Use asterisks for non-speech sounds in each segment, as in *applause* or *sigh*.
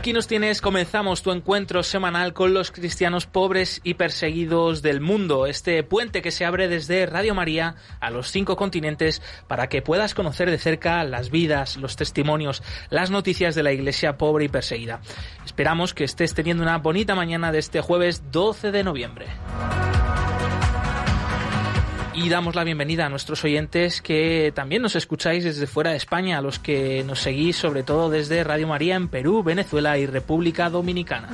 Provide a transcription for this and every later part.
Aquí nos tienes, comenzamos tu encuentro semanal con los cristianos pobres y perseguidos del mundo, este puente que se abre desde Radio María a los cinco continentes para que puedas conocer de cerca las vidas, los testimonios, las noticias de la iglesia pobre y perseguida. Esperamos que estés teniendo una bonita mañana de este jueves 12 de noviembre y damos la bienvenida a nuestros oyentes que también nos escucháis desde fuera de España, a los que nos seguís sobre todo desde Radio María en Perú, Venezuela y República Dominicana.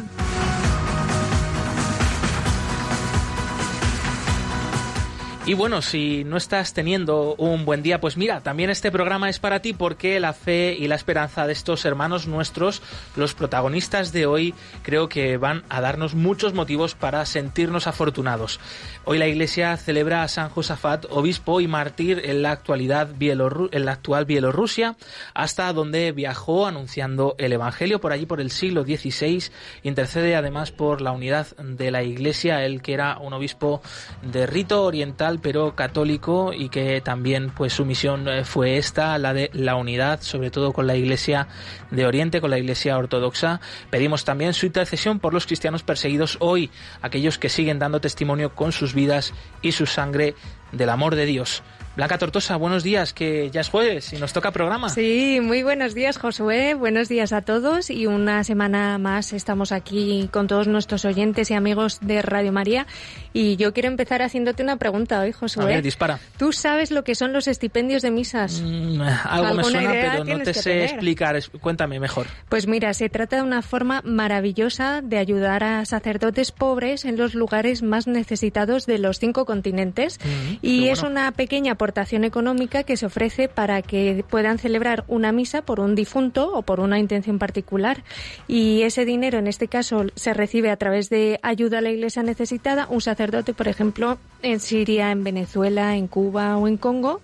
Y bueno, si no estás teniendo un buen día, pues mira, también este programa es para ti porque la fe y la esperanza de estos hermanos nuestros, los protagonistas de hoy, creo que van a darnos muchos motivos para sentirnos afortunados. Hoy la Iglesia celebra a San Josafat, obispo y mártir en la actualidad Bielorrusia, hasta donde viajó anunciando el Evangelio por allí por el siglo XVI. Intercede además por la unidad de la Iglesia, él que era un obispo de rito oriental pero católico y que también pues su misión eh, fue esta, la de la unidad, sobre todo con la Iglesia de Oriente, con la Iglesia ortodoxa. Pedimos también su intercesión por los cristianos perseguidos hoy, aquellos que siguen dando testimonio con sus vidas y su sangre del amor de Dios. Blanca Tortosa, buenos días, que ya es jueves y nos toca programa. Sí, muy buenos días, Josué. Buenos días a todos y una semana más estamos aquí con todos nuestros oyentes y amigos de Radio María. Y yo quiero empezar haciéndote una pregunta hoy, Josué. A ver, dispara. ¿Tú sabes lo que son los estipendios de misas? Mm, algo me suena, pero no te sé explicar. Cuéntame mejor. Pues mira, se trata de una forma maravillosa de ayudar a sacerdotes pobres en los lugares más necesitados de los cinco continentes. Mm, y es una pequeña aportación económica que se ofrece para que puedan celebrar una misa por un difunto o por una intención particular. Y ese dinero, en este caso, se recibe a través de ayuda a la iglesia necesitada, un sacerdote, por ejemplo, en Siria, en Venezuela, en Cuba o en Congo,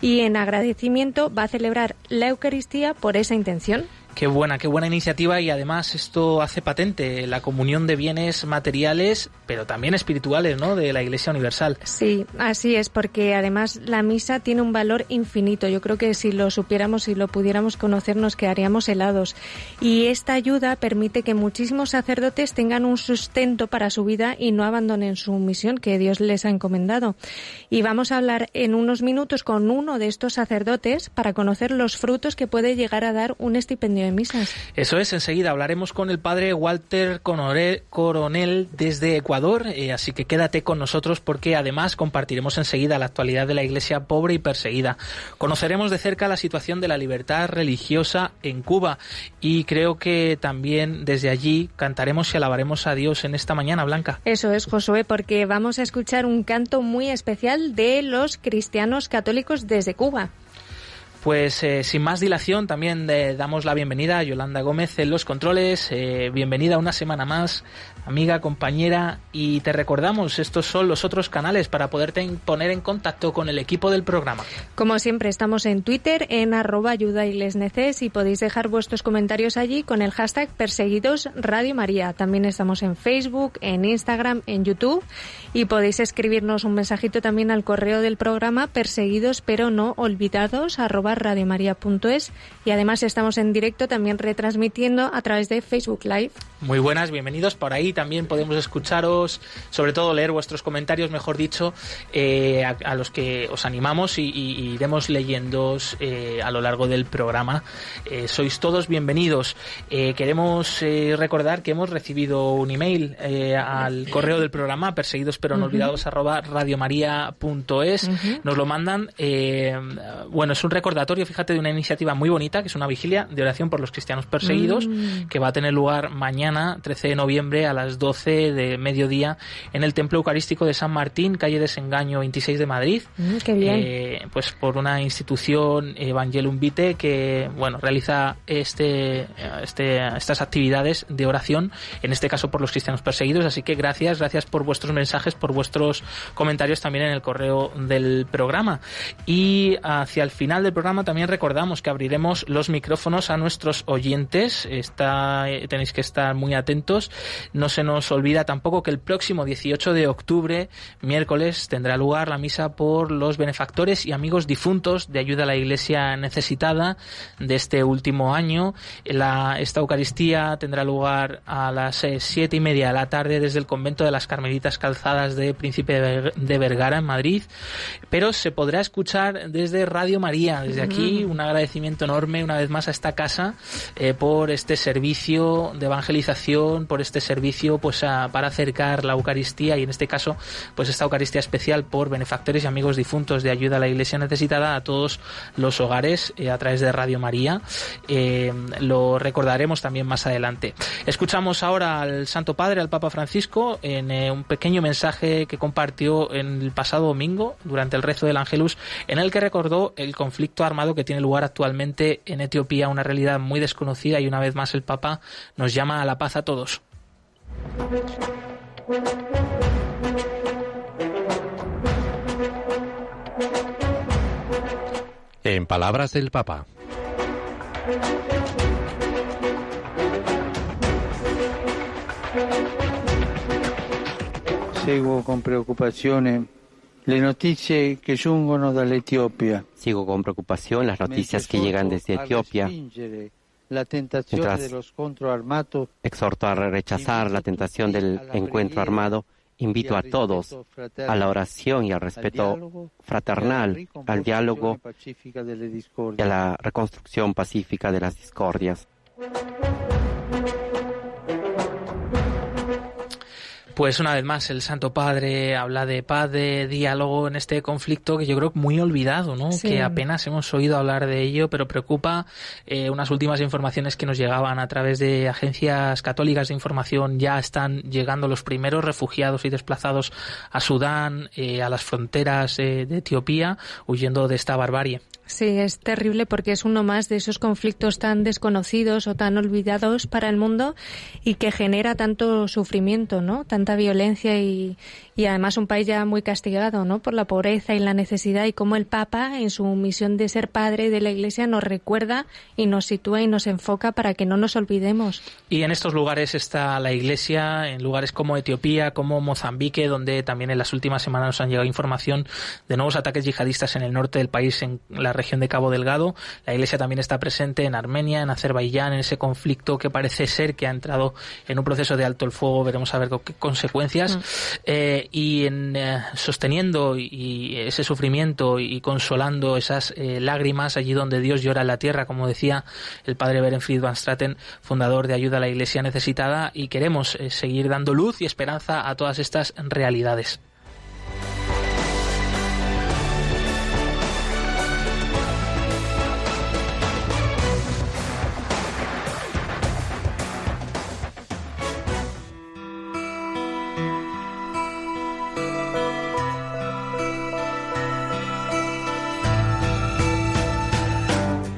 y en agradecimiento va a celebrar la Eucaristía por esa intención. Qué buena, qué buena iniciativa y además esto hace patente la comunión de bienes materiales, pero también espirituales, ¿no? De la Iglesia Universal. Sí, así es, porque además la misa tiene un valor infinito. Yo creo que si lo supiéramos y lo pudiéramos conocer nos quedaríamos helados. Y esta ayuda permite que muchísimos sacerdotes tengan un sustento para su vida y no abandonen su misión que Dios les ha encomendado. Y vamos a hablar en unos minutos con uno de estos sacerdotes para conocer los frutos que puede llegar a dar un estipendio misas. Eso es, enseguida hablaremos con el padre Walter Coronel desde Ecuador, eh, así que quédate con nosotros porque además compartiremos enseguida la actualidad de la iglesia pobre y perseguida. Conoceremos de cerca la situación de la libertad religiosa en Cuba y creo que también desde allí cantaremos y alabaremos a Dios en esta mañana, Blanca. Eso es, Josué, porque vamos a escuchar un canto muy especial de los cristianos católicos desde Cuba. Pues eh, sin más dilación, también damos la bienvenida a Yolanda Gómez en los controles. Eh, bienvenida una semana más amiga, compañera, y te recordamos, estos son los otros canales para poderte poner en contacto con el equipo del programa. Como siempre, estamos en Twitter, en arroba ayuda y y podéis dejar vuestros comentarios allí con el hashtag Perseguidos Radio María. También estamos en Facebook, en Instagram, en YouTube y podéis escribirnos un mensajito también al correo del programa perseguidos pero no olvidados arroba radiomaria.es y además estamos en directo también retransmitiendo a través de Facebook Live. Muy buenas, bienvenidos por ahí también podemos escucharos, sobre todo leer vuestros comentarios, mejor dicho, eh, a, los que os animamos y, iremos leyendo eh, a lo largo del programa. Eh, sois todos bienvenidos. queremos recordar que hemos recibido un email al correo del programa, perseguidos pero no olvidados, arroba radiomaria.es. Nos lo mandan. bueno, es un recordatorio recordatorio, fíjate, de una iniciativa muy bonita, que es una vigilia de oración por los cristianos perseguidos, mm. que va a tener lugar mañana, 13 de noviembre, a las 12 de mediodía, en el Templo Eucarístico de San Martín, calle Desengaño 26 de Madrid. Mm, qué bien. Eh, pues por una institución Evangelum Vitae que, bueno, realiza este, este, estas actividades de oración, en este caso por los cristianos perseguidos. Así que gracias, gracias por vuestros mensajes, por vuestros comentarios también en el correo del programa. Y hacia el final del programa también recordamos que abriremos los micrófonos a nuestros oyentes. Está, eh, tenéis que estar muy atentos. No se nos olvida tampoco que el próximo 18 de octubre, miércoles, tendrá lugar la misa por los benefactores y amigos difuntos de ayuda a la Iglesia necesitada de este último año. La, esta Eucaristía tendrá lugar a las eh, siete y media de la tarde desde el convento de las Carmelitas Calzadas de Príncipe de Vergara en Madrid, pero se podrá escuchar desde Radio María. Desde aquí un agradecimiento enorme una vez más a esta casa eh, por este servicio de evangelización, por este servicio pues para acercar la Eucaristía y en este caso pues esta Eucaristía especial por benefactores y amigos difuntos de ayuda a la Iglesia necesitada a todos los hogares eh, a través de Radio María. Eh, lo recordaremos también más adelante. Escuchamos ahora al Santo Padre, al Papa Francisco, en un pequeño mensaje que compartió en el pasado domingo durante el rezo del Ángelus, en el que recordó el conflicto armado que tiene lugar actualmente en Etiopía, una realidad muy desconocida y una vez más el Papa nos llama a la paz a todos. En palabras del Papa. Seguo con preocupación le notizie que giungono Etiopía. Sigo con preocupación las noticias que llegan desde Etiopía. Mientras exhorto a rechazar la tentación del encuentro armado, invito a todos a la oración y al respeto fraternal, al diálogo y a la reconstrucción pacífica de las discordias. Pues una vez más, el Santo Padre habla de paz, de diálogo en este conflicto que yo creo muy olvidado, ¿no? Que apenas hemos oído hablar de ello, pero preocupa eh, unas últimas informaciones que nos llegaban a través de agencias católicas de información. Ya están llegando los primeros refugiados y desplazados a Sudán, eh, a las fronteras eh, de Etiopía, huyendo de esta barbarie. Sí, es terrible porque es uno más de esos conflictos tan desconocidos o tan olvidados para el mundo y que genera tanto sufrimiento, ¿no? Tanta violencia y, y además un país ya muy castigado ¿no? por la pobreza y la necesidad y cómo el Papa en su misión de ser padre de la Iglesia nos recuerda y nos sitúa y nos enfoca para que no nos olvidemos. Y en estos lugares está la Iglesia, en lugares como Etiopía, como Mozambique, donde también en las últimas semanas nos han llegado información de nuevos ataques yihadistas en el norte del país, en la región de Cabo Delgado. La Iglesia también está presente en Armenia, en Azerbaiyán, en ese conflicto que parece ser que ha entrado en un proceso de alto el fuego. Veremos a ver qué consecuencias. Mm. Eh, y en eh, sosteniendo y, ese sufrimiento y consolando esas eh, lágrimas allí donde Dios llora en la tierra, como decía el padre Berenfried van Straten, fundador de Ayuda a la Iglesia Necesitada, y queremos eh, seguir dando luz y esperanza a todas estas realidades.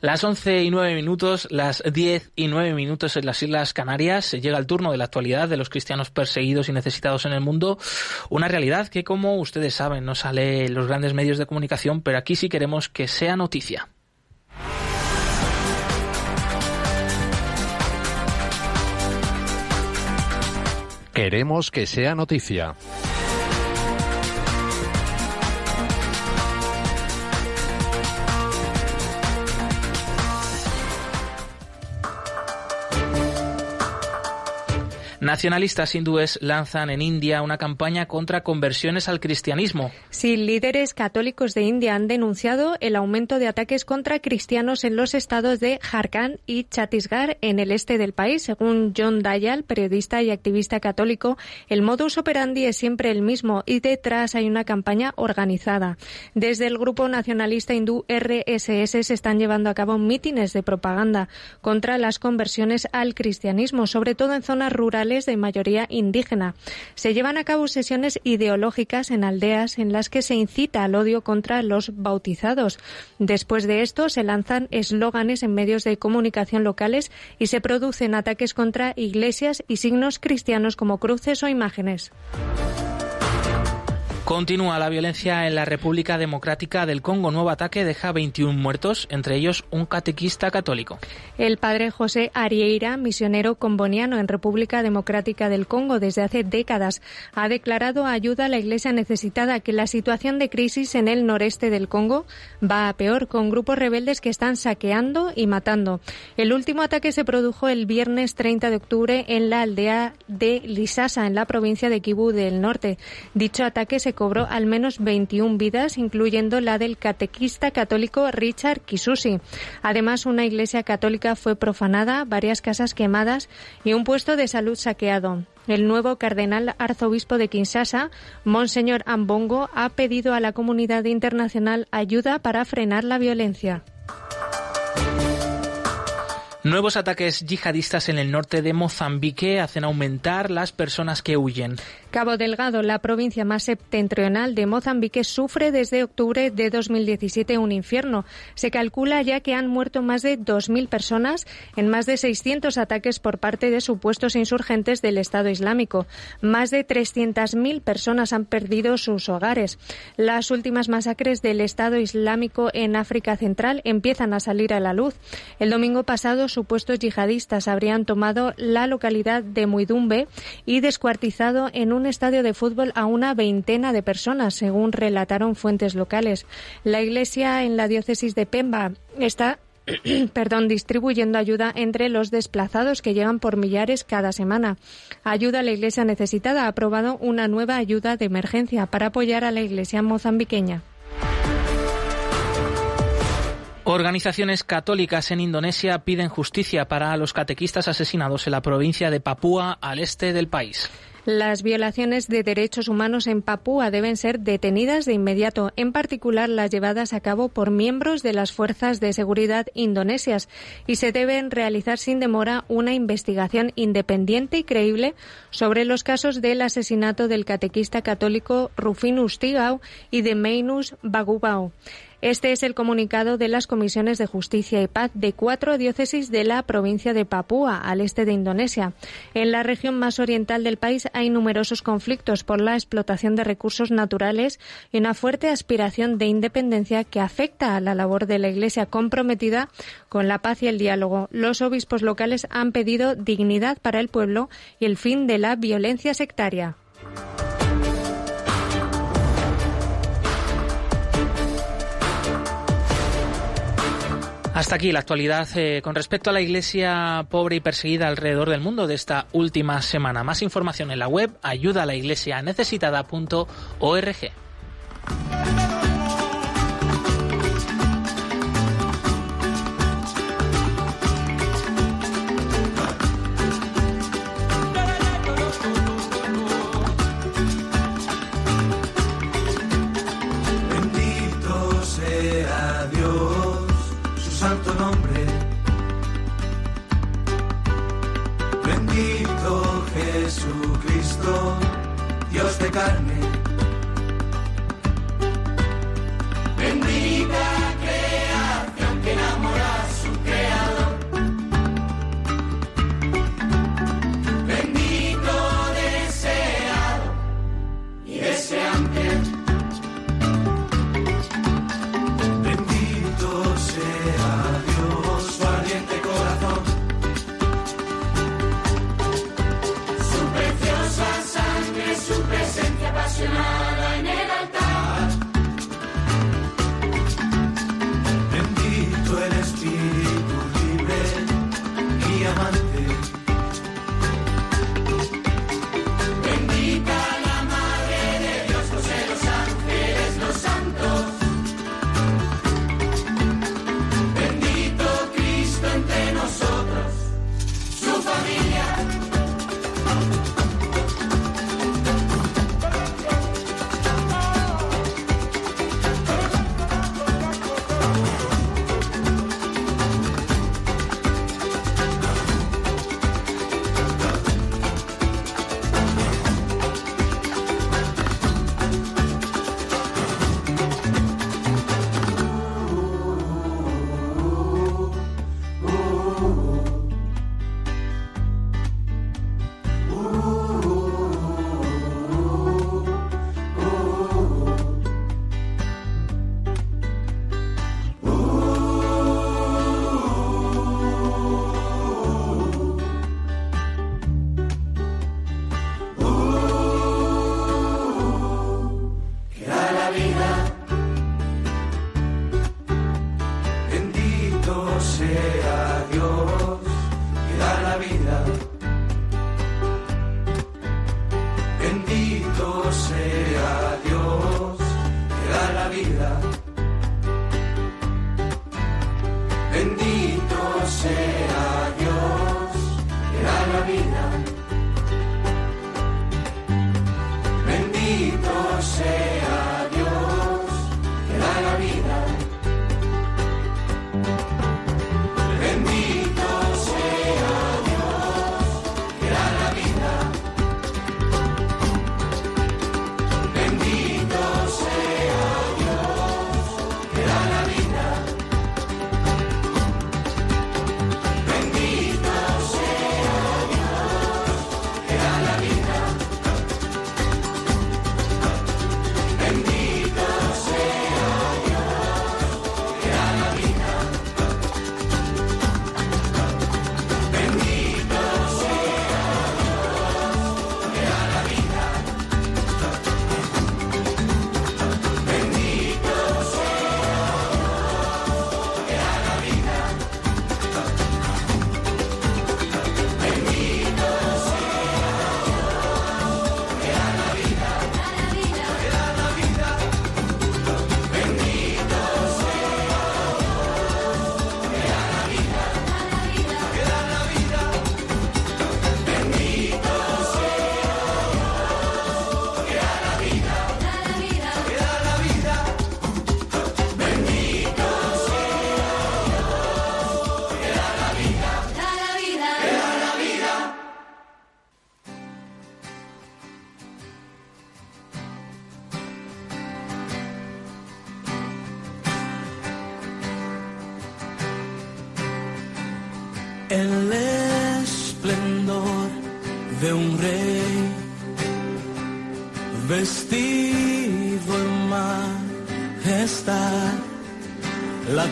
Las 11 y 9 minutos, las 10 y 9 minutos en las Islas Canarias, llega el turno de la actualidad de los cristianos perseguidos y necesitados en el mundo. Una realidad que, como ustedes saben, no sale en los grandes medios de comunicación, pero aquí sí queremos que sea noticia. Queremos que sea noticia. Nacionalistas hindúes lanzan en India una campaña contra conversiones al cristianismo. Sí, líderes católicos de India han denunciado el aumento de ataques contra cristianos en los estados de Jharkhand y Chhattisgarh en el este del país. Según John Dayal, periodista y activista católico, el modus operandi es siempre el mismo y detrás hay una campaña organizada. Desde el grupo nacionalista hindú RSS se están llevando a cabo mítines de propaganda contra las conversiones al cristianismo, sobre todo en zonas rurales de mayoría indígena. Se llevan a cabo sesiones ideológicas en aldeas en las que se incita al odio contra los bautizados. Después de esto se lanzan eslóganes en medios de comunicación locales y se producen ataques contra iglesias y signos cristianos como cruces o imágenes. Continúa la violencia en la República Democrática del Congo. Nuevo ataque deja 21 muertos, entre ellos un catequista católico. El padre José Arieira, misionero comboniano en República Democrática del Congo desde hace décadas, ha declarado ayuda a la Iglesia necesitada que la situación de crisis en el noreste del Congo va a peor, con grupos rebeldes que están saqueando y matando. El último ataque se produjo el viernes 30 de octubre en la aldea de Lisasa, en la provincia de Kivu del Norte. Dicho ataque se cobró al menos 21 vidas, incluyendo la del catequista católico Richard Kisusi. Además, una iglesia católica fue profanada, varias casas quemadas y un puesto de salud saqueado. El nuevo cardenal arzobispo de Kinshasa, Monseñor Ambongo, ha pedido a la comunidad internacional ayuda para frenar la violencia. Nuevos ataques yihadistas en el norte de Mozambique hacen aumentar las personas que huyen. Cabo Delgado, la provincia más septentrional de Mozambique, sufre desde octubre de 2017 un infierno. Se calcula ya que han muerto más de 2.000 personas en más de 600 ataques por parte de supuestos insurgentes del Estado Islámico. Más de 300.000 personas han perdido sus hogares. Las últimas masacres del Estado Islámico en África Central empiezan a salir a la luz. El domingo pasado supuestos yihadistas habrían tomado la localidad de Muidumbe y descuartizado en un estadio de fútbol a una veintena de personas, según relataron fuentes locales. La iglesia en la diócesis de Pemba está *clears throat* perdón, distribuyendo ayuda entre los desplazados que llegan por millares cada semana. Ayuda a la Iglesia necesitada ha aprobado una nueva ayuda de emergencia para apoyar a la Iglesia mozambiqueña. Organizaciones católicas en Indonesia piden justicia para los catequistas asesinados en la provincia de Papúa, al este del país. Las violaciones de derechos humanos en Papúa deben ser detenidas de inmediato, en particular las llevadas a cabo por miembros de las fuerzas de seguridad indonesias, y se deben realizar sin demora una investigación independiente y creíble sobre los casos del asesinato del catequista católico Rufinus Tigau y de Meinus Bagubau. Este es el comunicado de las comisiones de justicia y paz de cuatro diócesis de la provincia de Papúa, al este de Indonesia. En la región más oriental del país hay numerosos conflictos por la explotación de recursos naturales y una fuerte aspiración de independencia que afecta a la labor de la Iglesia comprometida con la paz y el diálogo. Los obispos locales han pedido dignidad para el pueblo y el fin de la violencia sectaria. Hasta aquí la actualidad eh, con respecto a la iglesia pobre y perseguida alrededor del mundo de esta última semana. Más información en la web ayuda a la iglesia necesitada.org. 干。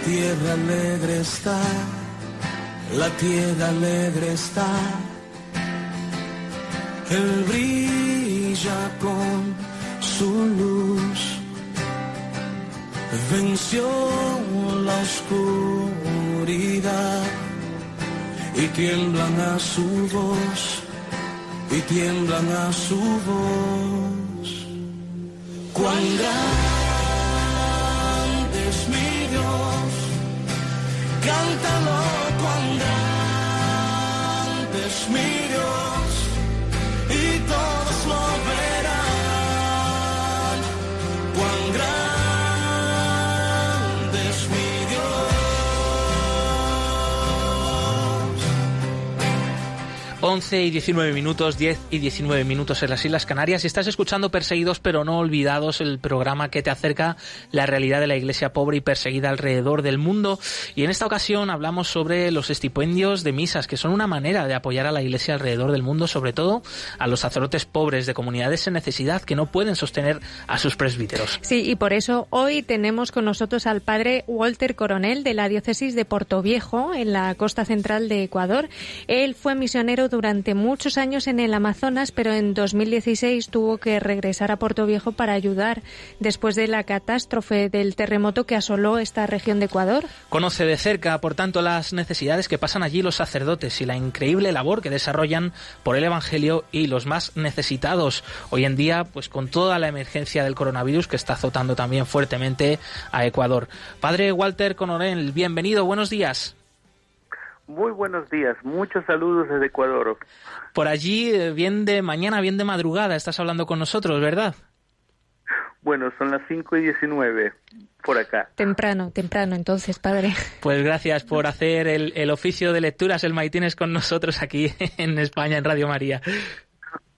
Tierra alegre está, la tierra alegre está. Él brilla con su luz, venció la oscuridad y tiemblan a su voz y tiemblan a su voz. Cuán grande cántalo, cuán grande es 11 y 19 minutos, 10 y 19 minutos en las Islas Canarias. Y estás escuchando Perseguidos pero no olvidados, el programa que te acerca la realidad de la iglesia pobre y perseguida alrededor del mundo. Y en esta ocasión hablamos sobre los estipendios de misas, que son una manera de apoyar a la iglesia alrededor del mundo, sobre todo a los sacerdotes pobres de comunidades en necesidad que no pueden sostener a sus presbíteros. Sí, y por eso hoy tenemos con nosotros al padre Walter Coronel de la diócesis de Portoviejo, en la costa central de Ecuador. Él fue misionero durante muchos años en el Amazonas, pero en 2016 tuvo que regresar a Puerto Viejo para ayudar después de la catástrofe del terremoto que asoló esta región de Ecuador. Conoce de cerca, por tanto, las necesidades que pasan allí los sacerdotes y la increíble labor que desarrollan por el Evangelio y los más necesitados hoy en día, pues con toda la emergencia del coronavirus que está azotando también fuertemente a Ecuador. Padre Walter Conorel, bienvenido, buenos días. Muy buenos días, muchos saludos desde Ecuador. Por allí, eh, bien de mañana, bien de madrugada, estás hablando con nosotros, ¿verdad? Bueno, son las 5 y 19 por acá. Temprano, temprano, entonces, padre. Pues gracias por hacer el, el oficio de lecturas, el maitines con nosotros aquí *laughs* en España, en Radio María.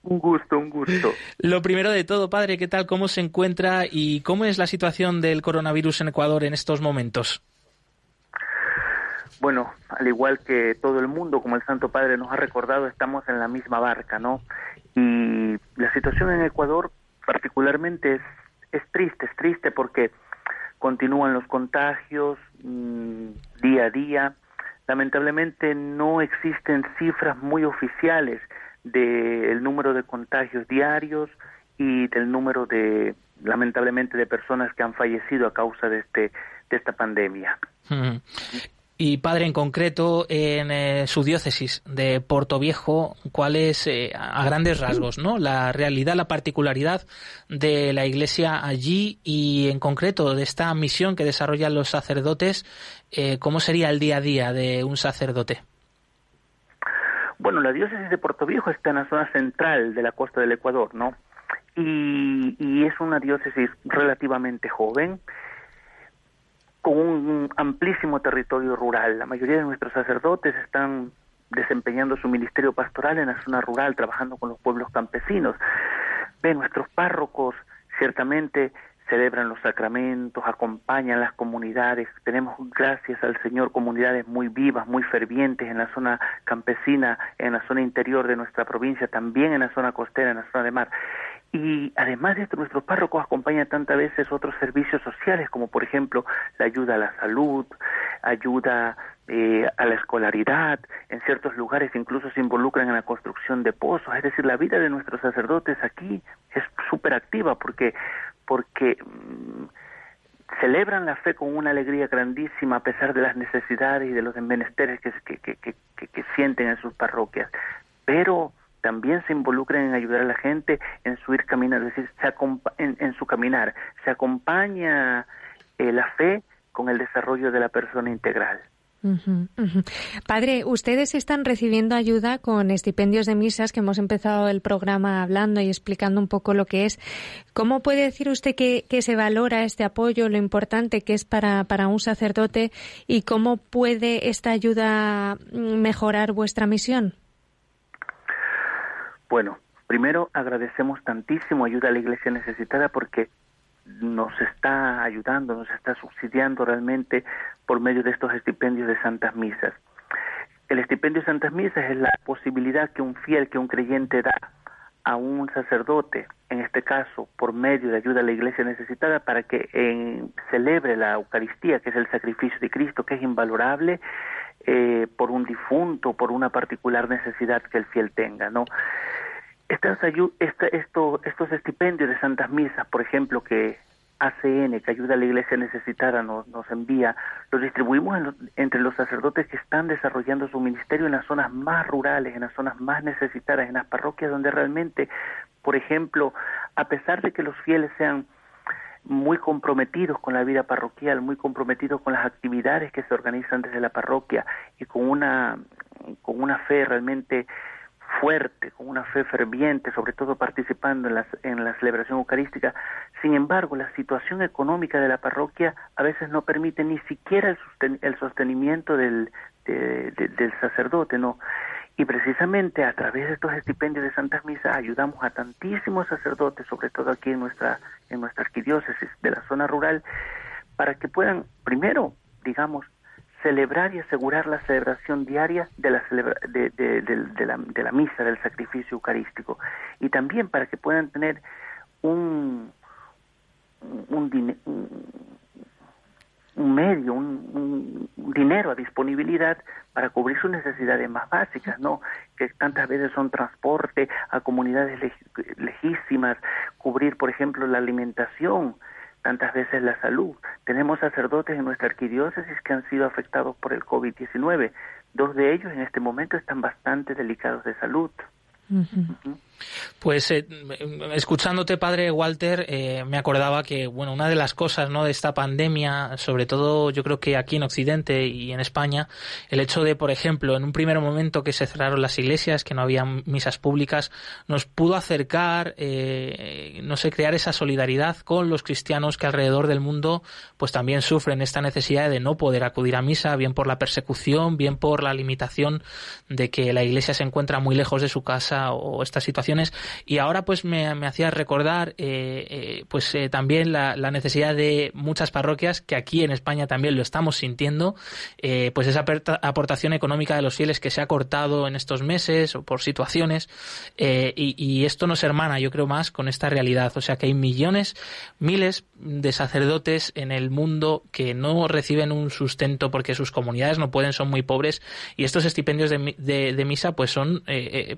Un gusto, un gusto. Lo primero de todo, padre, ¿qué tal? ¿Cómo se encuentra y cómo es la situación del coronavirus en Ecuador en estos momentos? Bueno, al igual que todo el mundo, como el Santo Padre nos ha recordado, estamos en la misma barca, ¿no? Y la situación en Ecuador particularmente es, es triste, es triste porque continúan los contagios mmm, día a día. Lamentablemente no existen cifras muy oficiales del número de contagios diarios y del número de, lamentablemente, de personas que han fallecido a causa de este de esta pandemia. Mm. *laughs* Y padre, en concreto, en eh, su diócesis de Portoviejo, ¿cuál es, eh, a grandes rasgos, ¿no? la realidad, la particularidad de la iglesia allí y, en concreto, de esta misión que desarrollan los sacerdotes? Eh, ¿Cómo sería el día a día de un sacerdote? Bueno, la diócesis de Portoviejo está en la zona central de la costa del Ecuador, ¿no? Y, y es una diócesis relativamente joven con un amplísimo territorio rural. La mayoría de nuestros sacerdotes están desempeñando su ministerio pastoral en la zona rural, trabajando con los pueblos campesinos. Ve, nuestros párrocos ciertamente celebran los sacramentos, acompañan las comunidades. Tenemos, gracias al Señor, comunidades muy vivas, muy fervientes en la zona campesina, en la zona interior de nuestra provincia, también en la zona costera, en la zona de mar. Y además de esto, nuestros párrocos acompañan tantas veces otros servicios sociales, como por ejemplo la ayuda a la salud, ayuda eh, a la escolaridad, en ciertos lugares incluso se involucran en la construcción de pozos, es decir, la vida de nuestros sacerdotes aquí es súper activa porque, porque mmm, celebran la fe con una alegría grandísima a pesar de las necesidades y de los menesteres que, que, que, que sienten en sus parroquias, pero también se involucran en ayudar a la gente en su ir caminar, es decir, se en, en, su caminar, se acompaña eh, la fe con el desarrollo de la persona integral. Padre, ustedes están recibiendo ayuda con estipendios de misas, que hemos empezado el programa hablando y explicando un poco lo que es. ¿Cómo puede decir usted que, que se valora este apoyo, lo importante que es para, para un sacerdote y cómo puede esta ayuda mejorar vuestra misión? Bueno, primero agradecemos tantísimo ayuda a la iglesia necesitada porque nos está ayudando, nos está subsidiando realmente por medio de estos estipendios de santas misas. el estipendio de Santas Misas es la posibilidad que un fiel, que un creyente da a un sacerdote, en este caso por medio de ayuda a la iglesia necesitada, para que en, celebre la Eucaristía, que es el sacrificio de Cristo, que es invalorable eh, por un difunto, por una particular necesidad que el fiel tenga, ¿no? Estas esto, estos estipendios de Santas Misas, por ejemplo, que ACN, que ayuda a la iglesia necesitada, nos, nos envía, lo distribuimos entre los sacerdotes que están desarrollando su ministerio en las zonas más rurales, en las zonas más necesitadas, en las parroquias donde realmente, por ejemplo, a pesar de que los fieles sean muy comprometidos con la vida parroquial, muy comprometidos con las actividades que se organizan desde la parroquia y con una, con una fe realmente fuerte, con una fe ferviente, sobre todo participando en, las, en la celebración eucarística. Sin embargo, la situación económica de la parroquia a veces no permite ni siquiera el, el sostenimiento del, del sacerdote, ¿no? Y precisamente a través de estos estipendios de Santas Misas ayudamos a tantísimos sacerdotes, sobre todo aquí en nuestra, en nuestra arquidiócesis de la zona rural, para que puedan, primero, digamos, celebrar y asegurar la celebración diaria de la, de, de, la, de la misa, del sacrificio eucarístico. Y también para que puedan tener un, un, un medio, un, dinero a disponibilidad para cubrir sus necesidades más básicas, ¿no? Que tantas veces son transporte a comunidades lejísimas, cubrir, por ejemplo, la alimentación, tantas veces la salud. Tenemos sacerdotes en nuestra arquidiócesis que han sido afectados por el COVID-19. Dos de ellos en este momento están bastante delicados de salud. Pues eh, escuchándote, padre Walter, eh, me acordaba que bueno, una de las cosas ¿no? de esta pandemia, sobre todo yo creo que aquí en Occidente y en España, el hecho de, por ejemplo, en un primer momento que se cerraron las iglesias, que no había misas públicas, nos pudo acercar, eh, no sé, crear esa solidaridad con los cristianos que alrededor del mundo pues también sufren esta necesidad de no poder acudir a misa, bien por la persecución, bien por la limitación de que la iglesia se encuentra muy lejos de su casa o esta situación y ahora pues me, hacía recordar eh, eh, pues eh, también la, necesidad de muchas parroquias que aquí en España también lo estamos sintiendo. Pues esa aportación económica de los fieles que se ha cortado en estos meses o por situaciones y, esto nos hermana yo creo más con esta realidad. O sea que hay millones miles de sacerdotes en el mundo que no reciben un sustento porque sus comunidades no pueden son muy pobres y estos estipendios de, de misa pues son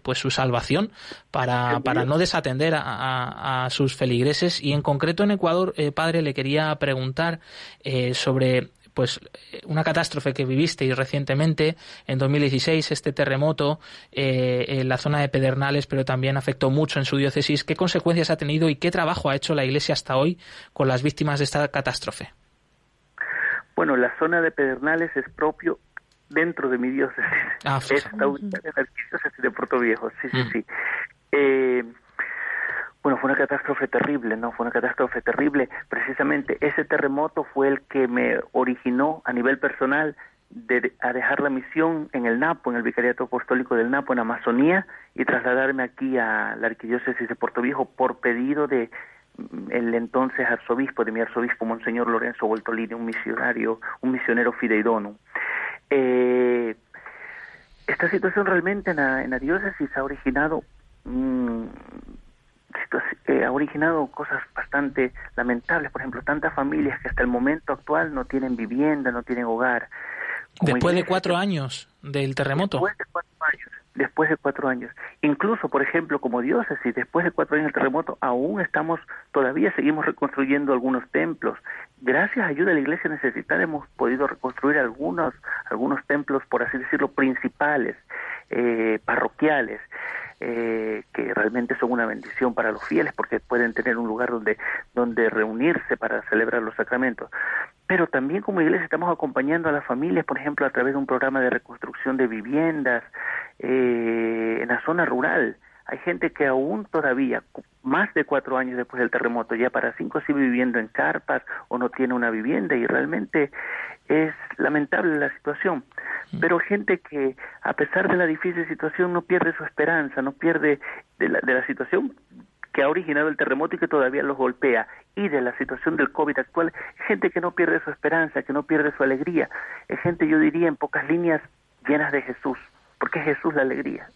pues su salvación para, para no desatender a, sus feligreses. Y en concreto en Ecuador, eh, padre, le quería preguntar eh, sobre pues una catástrofe que vivisteis recientemente en 2016 este terremoto eh, en la zona de Pedernales pero también afectó mucho en su diócesis. Qué consecuencias ha tenido y qué trabajo ha hecho la Iglesia hasta hoy con las víctimas de esta catástrofe bueno la zona de Pedernales es propio dentro de mi diócesis. Ah, *laughs* es la arquidiócesis de Puerto Viejo. Sí sí mm. sí eh, bueno, fue una catástrofe terrible, ¿no? Fue una catástrofe terrible. Precisamente ese terremoto fue el que me originó a nivel personal de, a dejar la misión en el Napo, en el Vicariato Apostólico del Napo, en Amazonía, y trasladarme aquí a la Arquidiócesis de Puerto Viejo por pedido de mm, el entonces arzobispo, de mi arzobispo, Monseñor Lorenzo Voltolini, un misionario, un misionero fideidono. Eh, esta situación realmente en la, en la diócesis ha originado Mm, eh, ha originado cosas bastante lamentables. Por ejemplo, tantas familias que hasta el momento actual no tienen vivienda, no tienen hogar. después de cuatro años del terremoto. Después de cuatro años. Después de cuatro años. Incluso, por ejemplo, como diócesis, después de cuatro años del terremoto, aún estamos, todavía seguimos reconstruyendo algunos templos. Gracias a ayuda de la iglesia necesitada hemos podido reconstruir algunos, algunos templos, por así decirlo, principales, eh, parroquiales eh, que realmente son una bendición para los fieles porque pueden tener un lugar donde, donde reunirse para celebrar los sacramentos. Pero también como iglesia estamos acompañando a las familias, por ejemplo, a través de un programa de reconstrucción de viviendas eh, en la zona rural. Hay gente que aún todavía, más de cuatro años después del terremoto, ya para cinco sigue viviendo en carpas o no tiene una vivienda y realmente es lamentable la situación, pero gente que a pesar de la difícil situación no pierde su esperanza, no pierde de la, de la situación que ha originado el terremoto y que todavía los golpea, y de la situación del COVID actual, gente que no pierde su esperanza, que no pierde su alegría, es gente, yo diría, en pocas líneas, llenas de Jesús, porque es Jesús la alegría.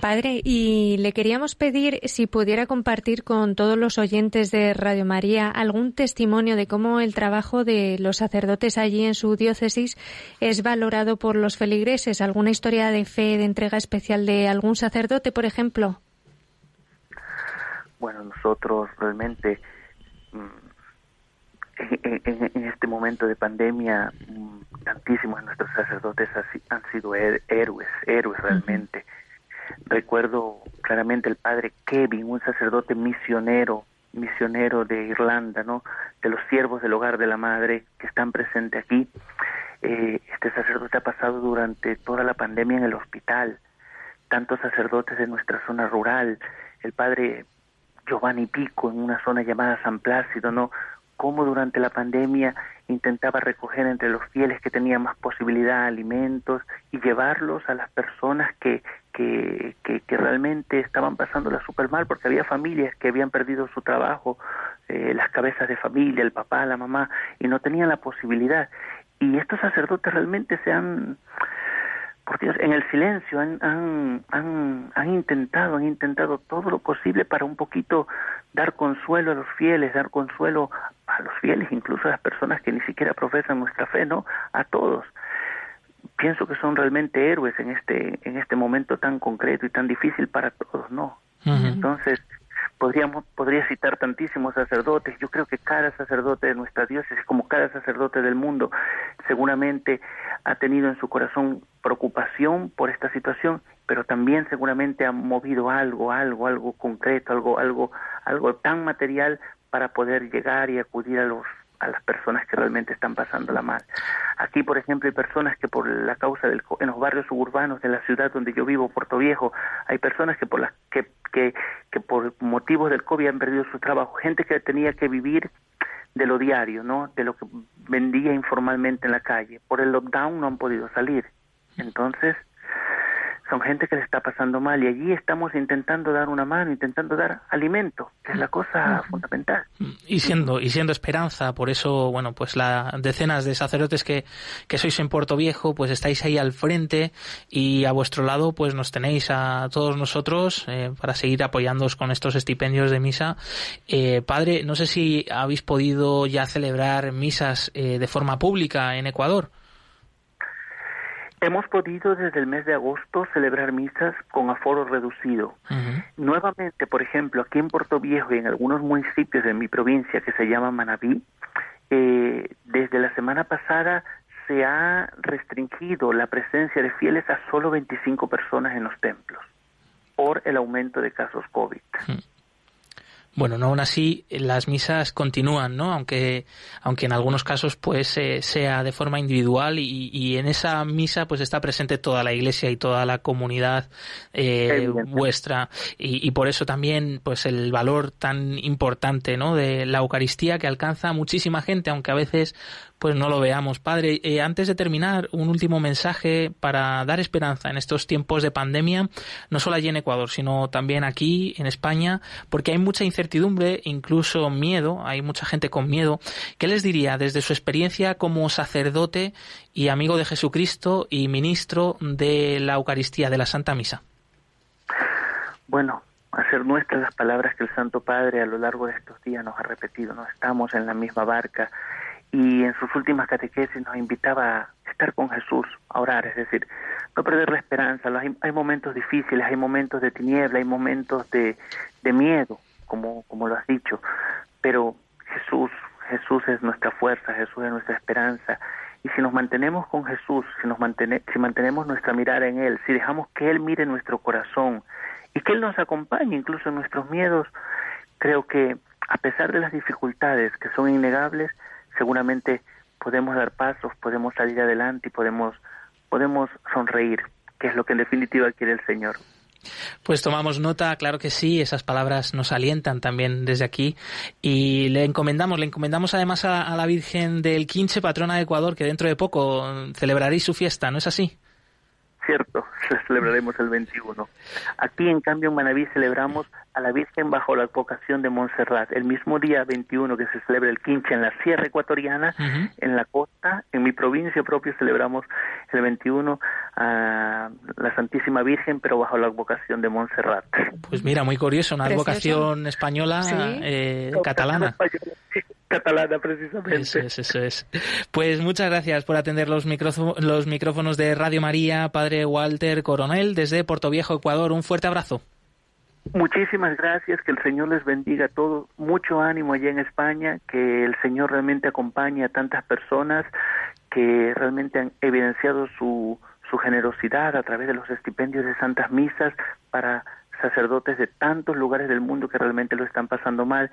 Padre, y le queríamos pedir si pudiera compartir con todos los oyentes de Radio María algún testimonio de cómo el trabajo de los sacerdotes allí en su diócesis es valorado por los feligreses. ¿Alguna historia de fe, de entrega especial de algún sacerdote, por ejemplo? Bueno, nosotros realmente mm, en, este momento de pandemia, mm, tantísimos de nuestros sacerdotes han sido héroes, héroes realmente. Recuerdo claramente el padre Kevin, un sacerdote misionero, misionero de Irlanda, ¿no? De los siervos del hogar de la madre que están presentes aquí. Eh, este sacerdote ha pasado durante toda la pandemia en el hospital. Tantos sacerdotes de nuestra zona rural, el padre Giovanni Pico en una zona llamada San Plácido, ¿no? Cómo durante la pandemia intentaba recoger entre los fieles que tenían más posibilidad alimentos y llevarlos a las personas que, que, que, realmente estaban pasándola súper mal porque había familias que habían perdido su trabajo, eh, las cabezas de familia, el papá, la mamá, y no tenían la posibilidad. Y estos sacerdotes realmente se han, por Dios, en el silencio han, han, han, han intentado, han intentado todo lo posible para un poquito dar consuelo a los fieles, dar consuelo a los fieles, incluso a las personas que ni siquiera profesan nuestra fe, ¿no? A todos. Pienso que son realmente héroes en este en este momento tan concreto y tan difícil para todos, ¿no? Entonces, podríamos podría citar tantísimos sacerdotes. Yo creo que cada sacerdote de nuestra diócesis como cada sacerdote del mundo seguramente ha tenido en su corazón preocupación por esta situación pero también seguramente ha movido algo algo algo concreto algo algo algo tan material para poder llegar y acudir a los a las personas que realmente están pasándola mal. Aquí, por ejemplo, hay personas que por la causa del en los barrios suburbanos de la ciudad donde yo vivo, Puerto Viejo, hay personas que por las que, que, que por motivos del COVID han perdido su trabajo, gente que tenía que vivir de lo diario, ¿no? De lo que vendía informalmente en la calle. Por el lockdown no han podido salir. Entonces, son gente que le está pasando mal y allí estamos intentando dar una mano, intentando dar alimento, que es la cosa fundamental. Y siendo y siendo esperanza, por eso, bueno, pues las decenas de sacerdotes que, que sois en Puerto Viejo, pues estáis ahí al frente y a vuestro lado, pues nos tenéis a todos nosotros eh, para seguir apoyándoos con estos estipendios de misa. Eh, padre, no sé si habéis podido ya celebrar misas eh, de forma pública en Ecuador. Hemos podido desde el mes de agosto celebrar misas con aforo reducido. Nuevamente, por ejemplo, aquí en Puerto Viejo y en algunos municipios de mi provincia que se llama Manabí, eh, desde la semana pasada se ha restringido la presencia de fieles a solo 25 personas en los templos por el aumento de casos COVID. Bueno, no aún así las misas continúan, ¿no? Aunque, aunque en algunos casos pues eh, sea de forma individual y, y, en esa misa pues está presente toda la iglesia y toda la comunidad eh, vuestra y, y, por eso también pues el valor tan importante, ¿no? De la Eucaristía que alcanza a muchísima gente, aunque a veces pues no lo veamos. Padre, eh, antes de terminar, un último mensaje para dar esperanza en estos tiempos de pandemia, no solo allí en Ecuador, sino también aquí en España, porque hay mucha incertidumbre, incluso miedo, hay mucha gente con miedo. ¿Qué les diría desde su experiencia como sacerdote y amigo de Jesucristo y ministro de la Eucaristía, de la Santa Misa? Bueno, hacer nuestras las palabras que el Santo Padre a lo largo de estos días nos ha repetido, no estamos en la misma barca y en sus últimas catequesis nos invitaba a estar con Jesús, a orar, es decir, no perder la esperanza. Hay, hay momentos difíciles, hay momentos de tiniebla, hay momentos de, de miedo, como, como lo has dicho, pero Jesús, Jesús es nuestra fuerza, Jesús es nuestra esperanza. Y si nos mantenemos con Jesús, si, nos mantene, si mantenemos nuestra mirada en Él, si dejamos que Él mire nuestro corazón y que Él nos acompañe incluso en nuestros miedos, creo que a pesar de las dificultades que son innegables, seguramente podemos dar pasos, podemos salir adelante y podemos, podemos sonreír, que es lo que en definitiva quiere el Señor. Pues tomamos nota, claro que sí, esas palabras nos alientan también desde aquí y le encomendamos, le encomendamos además a, la Virgen del Quinche, patrona de Ecuador, que dentro de poco celebraréis su fiesta, ¿no es así? Cierto, *laughs* celebraremos el 21. Aquí, en cambio, en Manaví celebramos a la Virgen bajo la advocación de Montserrat. El mismo día 21 que se celebra el quinche en la Sierra Ecuatoriana, en la costa, en mi provincia propio celebramos el 21 a la Santísima Virgen, pero bajo la advocación de Montserrat. Pues mira, muy curioso, una advocación española eh, catalana. Catalana, precisamente. Eso es, eso es. Pues muchas gracias por atender los, los micrófonos de Radio María, Padre Walter Coronel, desde Puerto Viejo, Ecuador. Un fuerte abrazo. Muchísimas gracias, que el Señor les bendiga a todos, mucho ánimo allá en España, que el Señor realmente acompañe a tantas personas que realmente han evidenciado su, su generosidad a través de los estipendios de santas misas para sacerdotes de tantos lugares del mundo que realmente lo están pasando mal,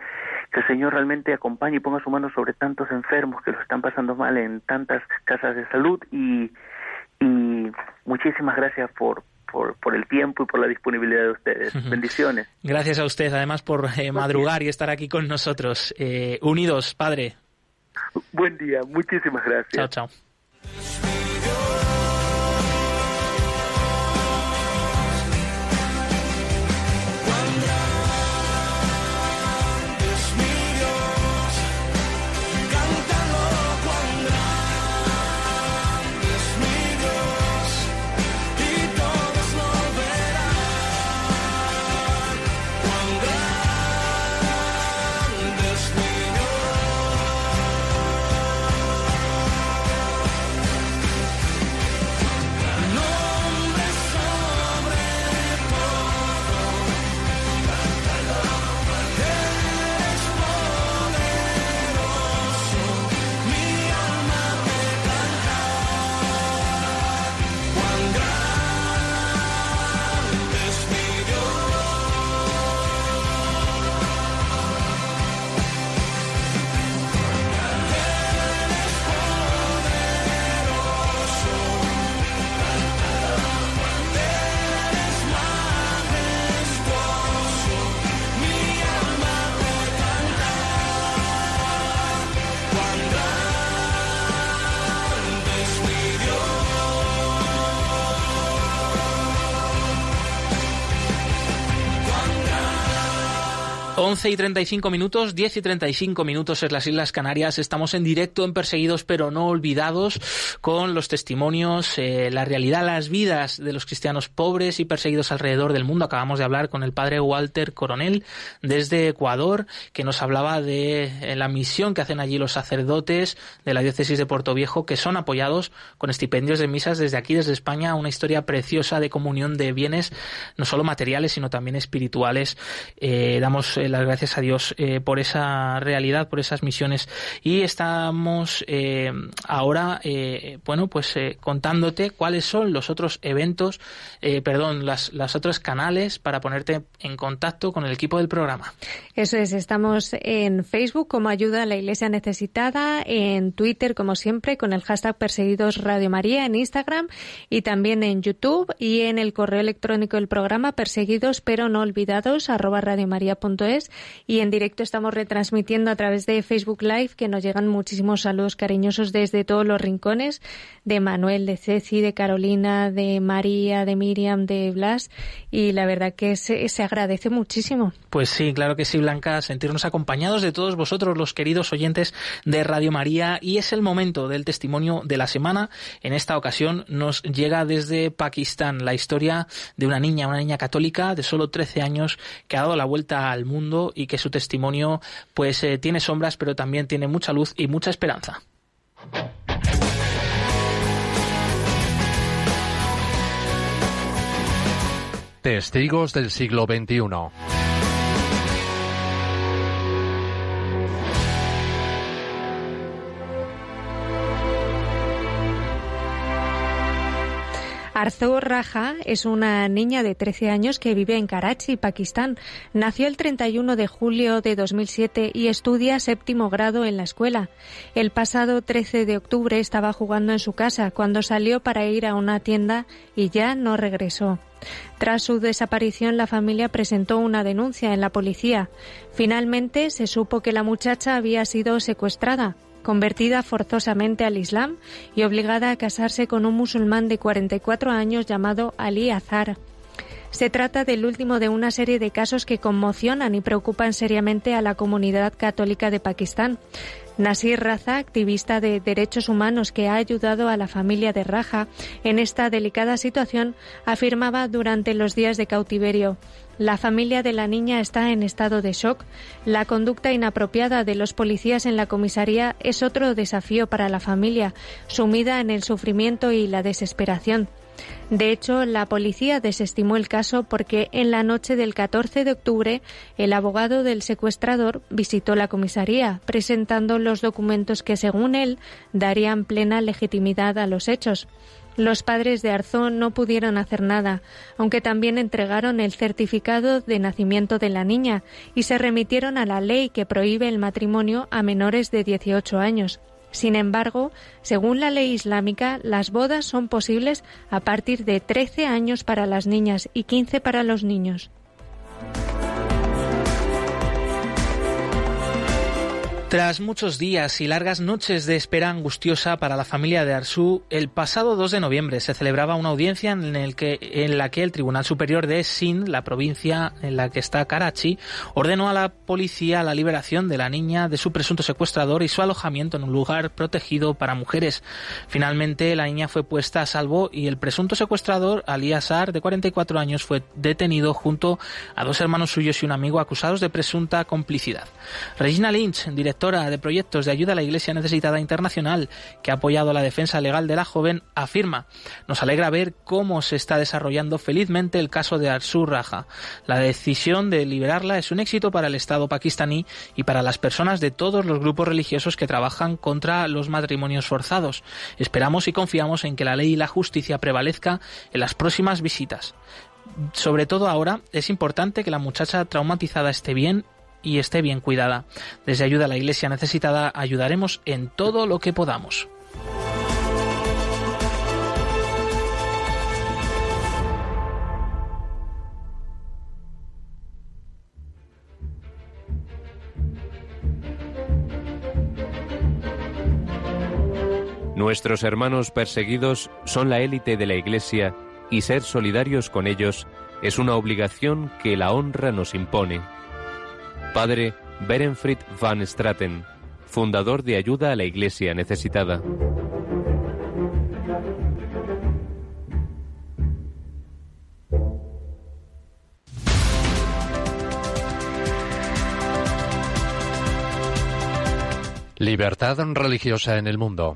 que el Señor realmente acompañe y ponga su mano sobre tantos enfermos que lo están pasando mal en tantas casas de salud y, y muchísimas gracias por, por, el tiempo y por la disponibilidad de ustedes. Bendiciones. Gracias a usted, además, por eh, madrugar y estar aquí con nosotros. Eh, unidos, Padre. Buen día, muchísimas gracias. Chao, chao. 11 y 35 minutos, 10 y 35 minutos en las Islas Canarias. Estamos en directo en Perseguidos pero no olvidados con los testimonios, eh, la realidad, las vidas de los cristianos pobres y perseguidos alrededor del mundo. Acabamos de hablar con el padre Walter Coronel desde Ecuador, que nos hablaba de eh, la misión que hacen allí los sacerdotes de la diócesis de Puerto Viejo, que son apoyados con estipendios de misas desde aquí, desde España. Una historia preciosa de comunión de bienes, no solo materiales, sino también espirituales. Eh, damos la gracias a Dios eh, por esa realidad, por esas misiones. Y estamos eh, ahora, eh, bueno, pues contándote cuáles son los otros eventos, perdón, las, las otros canales para ponerte en contacto con el equipo del programa. Eso es, estamos en Facebook como Ayuda a la Iglesia Necesitada, en Twitter como siempre con el hashtag Perseguidos Radio María, en Instagram y también en YouTube y en el correo electrónico del programa perseguidos pero no olvidados arroba radiomaria.es y en directo estamos retransmitiendo a través de Facebook Live que nos llegan muchísimos saludos cariñosos desde todos los rincones de Manuel, de Ceci, de Carolina, de María, de Miriam, de Blas y la verdad que se, se agradece muchísimo. Pues sí, claro que sí, Blanca, sentirnos acompañados de todos vosotros, los queridos oyentes de Radio María y es el momento del testimonio de la semana. En esta ocasión nos llega desde Pakistán la historia de una niña, una niña católica de solo 13 años que ha dado la vuelta al mundo y que su testimonio pues eh, tiene sombras pero también tiene mucha luz y mucha esperanza. Testigos del siglo XXI. Arzu Raja es una niña de 13 años que vive en Karachi, Pakistán. Nació el 31 de julio de 2007 y estudia séptimo grado en la escuela. El pasado 13 de octubre estaba jugando en su casa cuando salió para ir a una tienda y ya no regresó. Tras su desaparición, la familia presentó una denuncia en la policía. Finalmente se supo que la muchacha había sido secuestrada convertida forzosamente al Islam y obligada a casarse con un musulmán de 44 años llamado Ali Azhar. Se trata del último de una serie de casos que conmocionan y preocupan seriamente a la comunidad católica de Pakistán. Nasir Raza, activista de derechos humanos que ha ayudado a la familia de Raja en esta delicada situación, afirmaba durante los días de cautiverio la familia de la niña está en estado de shock. La conducta inapropiada de los policías en la comisaría es otro desafío para la familia, sumida en el sufrimiento y la desesperación. De hecho, la policía desestimó el caso porque en la noche del 14 de octubre el abogado del secuestrador visitó la comisaría presentando los documentos que, según él, darían plena legitimidad a los hechos. Los padres de Arzón no pudieron hacer nada, aunque también entregaron el certificado de nacimiento de la niña y se remitieron a la ley que prohíbe el matrimonio a menores de 18 años. Sin embargo, según la ley islámica, las bodas son posibles a partir de 13 años para las niñas y 15 para los niños. Tras muchos días y largas noches de espera angustiosa para la familia de Arsu, el pasado 2 de noviembre se celebraba una audiencia en, el que, en la que el Tribunal Superior de Sindh, la provincia en la que está Karachi, ordenó a la policía la liberación de la niña de su presunto secuestrador y su alojamiento en un lugar protegido para mujeres. Finalmente, la niña fue puesta a salvo y el presunto secuestrador, Ali Azar, de 44 años, fue detenido junto a dos hermanos suyos y un amigo acusados de presunta complicidad. Regina Lynch, directora de proyectos de ayuda a la Iglesia Necesitada Internacional, que ha apoyado la defensa legal de la joven, afirma: Nos alegra ver cómo se está desarrollando felizmente el caso de Arsur Raja. La decisión de liberarla es un éxito para el Estado pakistaní y para las personas de todos los grupos religiosos que trabajan contra los matrimonios forzados. Esperamos y confiamos en que la ley y la justicia prevalezca en las próximas visitas sobre todo ahora, es importante que la muchacha traumatizada esté bien y esté bien cuidada. Desde Ayuda a la Iglesia Necesitada ayudaremos en todo lo que podamos. Nuestros hermanos perseguidos son la élite de la Iglesia y ser solidarios con ellos es una obligación que la honra nos impone. Padre Berenfried van Straten, fundador de Ayuda a la Iglesia Necesitada. Libertad religiosa en el mundo.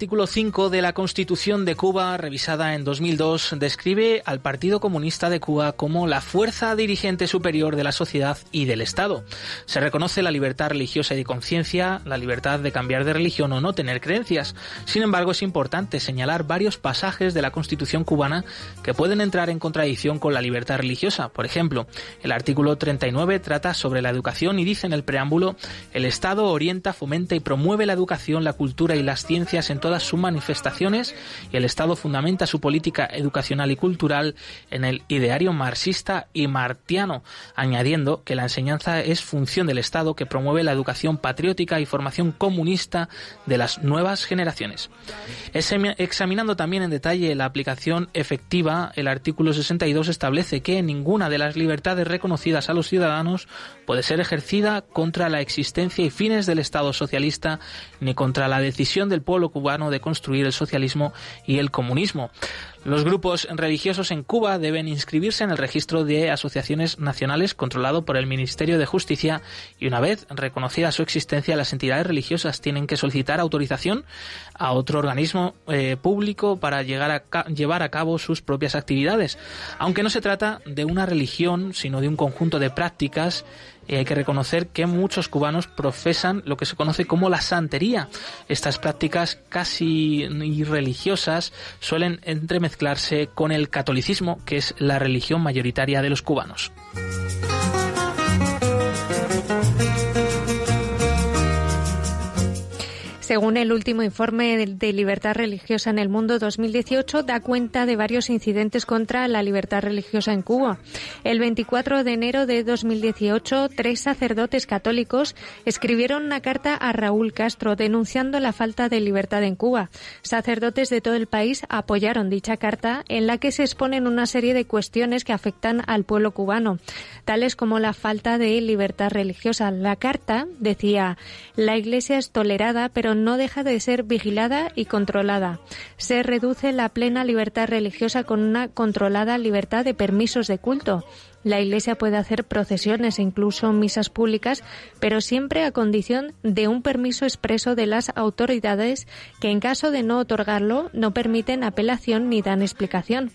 Artículo 5 de la Constitución de Cuba, revisada en 2002, describe al Partido Comunista de Cuba como la fuerza dirigente superior de la sociedad y del Estado. Se reconoce la libertad religiosa y de conciencia, la libertad de cambiar de religión o no tener creencias. Sin embargo, es importante señalar varios pasajes de la Constitución cubana que pueden entrar en contradicción con la libertad religiosa. Por ejemplo, el artículo 39 trata sobre la educación y dice en el preámbulo, el Estado orienta, fomenta y promueve la educación, la cultura y las ciencias en todas sus manifestaciones y el Estado fundamenta su política educacional y cultural en el ideario marxista y martiano, añadiendo que la enseñanza es función del Estado que promueve la educación patriótica y formación comunista de las nuevas generaciones. Examinando también en detalle la aplicación efectiva, el artículo 62 establece que ninguna de las libertades reconocidas a los ciudadanos puede ser ejercida contra la existencia y fines del Estado socialista ni contra la decisión del pueblo cubano de construir el socialismo y el comunismo. Los grupos religiosos en Cuba deben inscribirse en el registro de asociaciones nacionales controlado por el Ministerio de Justicia y una vez reconocida su existencia, las entidades religiosas tienen que solicitar autorización a otro organismo eh, público para llegar a llevar a cabo sus propias actividades. Aunque no se trata de una religión, sino de un conjunto de prácticas y hay que reconocer que muchos cubanos profesan lo que se conoce como la santería. Estas prácticas casi irreligiosas suelen entremezclarse con el catolicismo, que es la religión mayoritaria de los cubanos. Según el último informe de libertad religiosa en el mundo 2018, da cuenta de varios incidentes contra la libertad religiosa en Cuba. El 24 de enero de 2018, tres sacerdotes católicos escribieron una carta a Raúl Castro denunciando la falta de libertad en Cuba. Sacerdotes de todo el país apoyaron dicha carta en la que se exponen una serie de cuestiones que afectan al pueblo cubano, tales como la falta de libertad religiosa. La carta decía, la Iglesia es tolerada, pero no deja de ser vigilada y controlada. Se reduce la plena libertad religiosa con una controlada libertad de permisos de culto. La Iglesia puede hacer procesiones e incluso misas públicas, pero siempre a condición de un permiso expreso de las autoridades que, en caso de no otorgarlo, no permiten apelación ni dan explicación.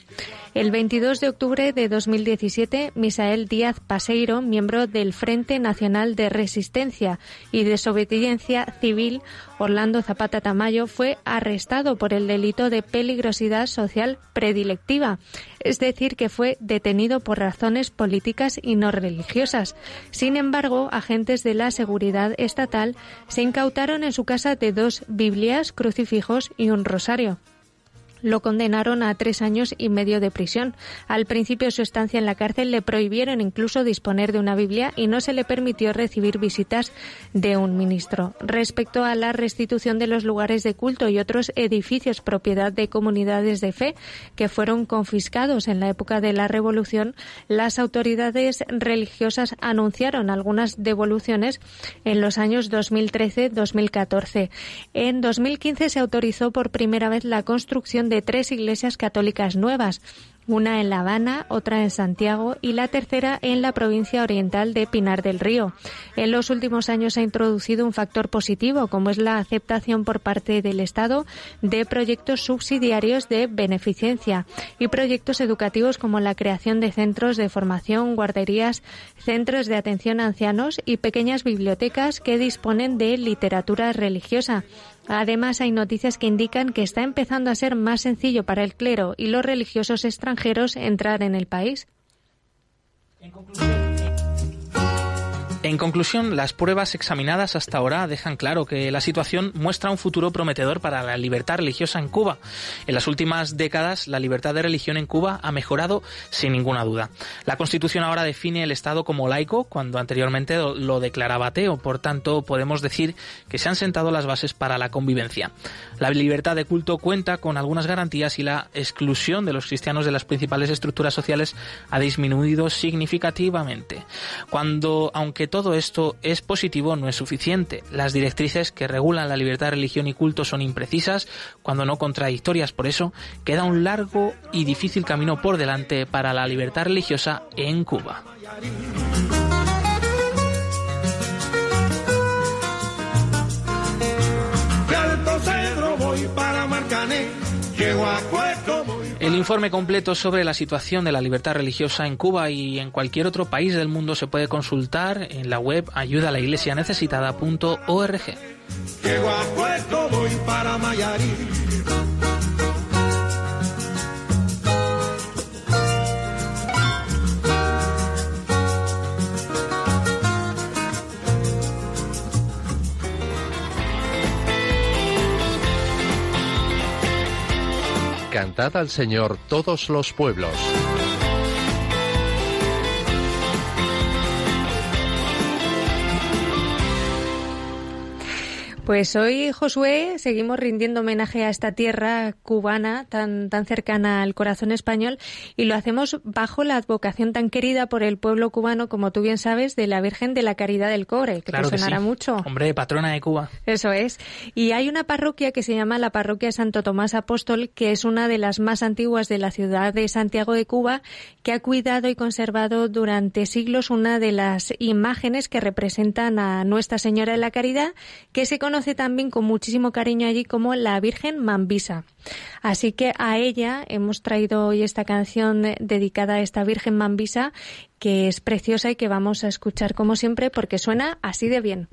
El 22 de octubre de 2017, Misael Díaz Paseiro, miembro del Frente Nacional de Resistencia y Desobediencia Civil, Orlando Zapata Tamayo, fue arrestado por el delito de peligrosidad social predilectiva, es decir, que fue detenido por razones políticas y no religiosas. Sin embargo, agentes de la seguridad estatal se incautaron en su casa de dos Biblias, crucifijos y un rosario lo condenaron a tres años y medio de prisión. Al principio de su estancia en la cárcel le prohibieron incluso disponer de una Biblia y no se le permitió recibir visitas de un ministro. Respecto a la restitución de los lugares de culto y otros edificios propiedad de comunidades de fe que fueron confiscados en la época de la Revolución, las autoridades religiosas anunciaron algunas devoluciones en los años 2013-2014. En 2015 se autorizó por primera vez la construcción de tres iglesias católicas nuevas, una en La Habana, otra en Santiago y la tercera en la provincia oriental de Pinar del Río. En los últimos años se ha introducido un factor positivo, como es la aceptación por parte del Estado de proyectos subsidiarios de beneficencia y proyectos educativos como la creación de centros de formación, guarderías, centros de atención a ancianos y pequeñas bibliotecas que disponen de literatura religiosa Además, hay noticias que indican que está empezando a ser más sencillo para el clero y los religiosos extranjeros entrar en el país. Las pruebas examinadas hasta ahora dejan claro que la situación muestra un futuro prometedor para la libertad religiosa en Cuba. En las últimas décadas, la libertad de religión en Cuba ha mejorado sin ninguna duda. La Constitución ahora define el Estado como laico, cuando anteriormente lo declaraba ateo. Por tanto, podemos decir que se han sentado las bases para la convivencia. La libertad de culto cuenta con algunas garantías y la exclusión de los cristianos de las principales estructuras sociales ha disminuido significativamente. Cuando, aunque todo esto es positivo, no es suficiente. Las directrices que regulan la libertad de religión y culto son imprecisas, cuando no contradictorias. Por eso, queda un largo y difícil camino por delante para la libertad religiosa en Cuba. El informe completo sobre la situación de la libertad religiosa en Cuba y en cualquier otro país del mundo se puede consultar en la web ayudalaiglesianecesitada.org. Cantad al Señor todos los pueblos. Pues hoy, Josué, seguimos rindiendo homenaje a esta tierra cubana tan, tan cercana al corazón español y lo hacemos bajo la advocación tan querida por el pueblo cubano, como tú bien sabes, de la Virgen de la Caridad del Cobre, que te sonará mucho. Hombre, patrona de Cuba. Eso es. Y hay una parroquia que se llama la Parroquia Santo Tomás Apóstol, que es una de las más antiguas de la ciudad de Santiago de Cuba, que ha cuidado y conservado durante siglos una de las imágenes que representan a Nuestra Señora de la Caridad, que se conoce también con muchísimo cariño allí como la Virgen Mambisa. Así que a ella hemos traído hoy esta canción dedicada a esta Virgen Mambisa, que es preciosa y que vamos a escuchar como siempre porque suena así de bien.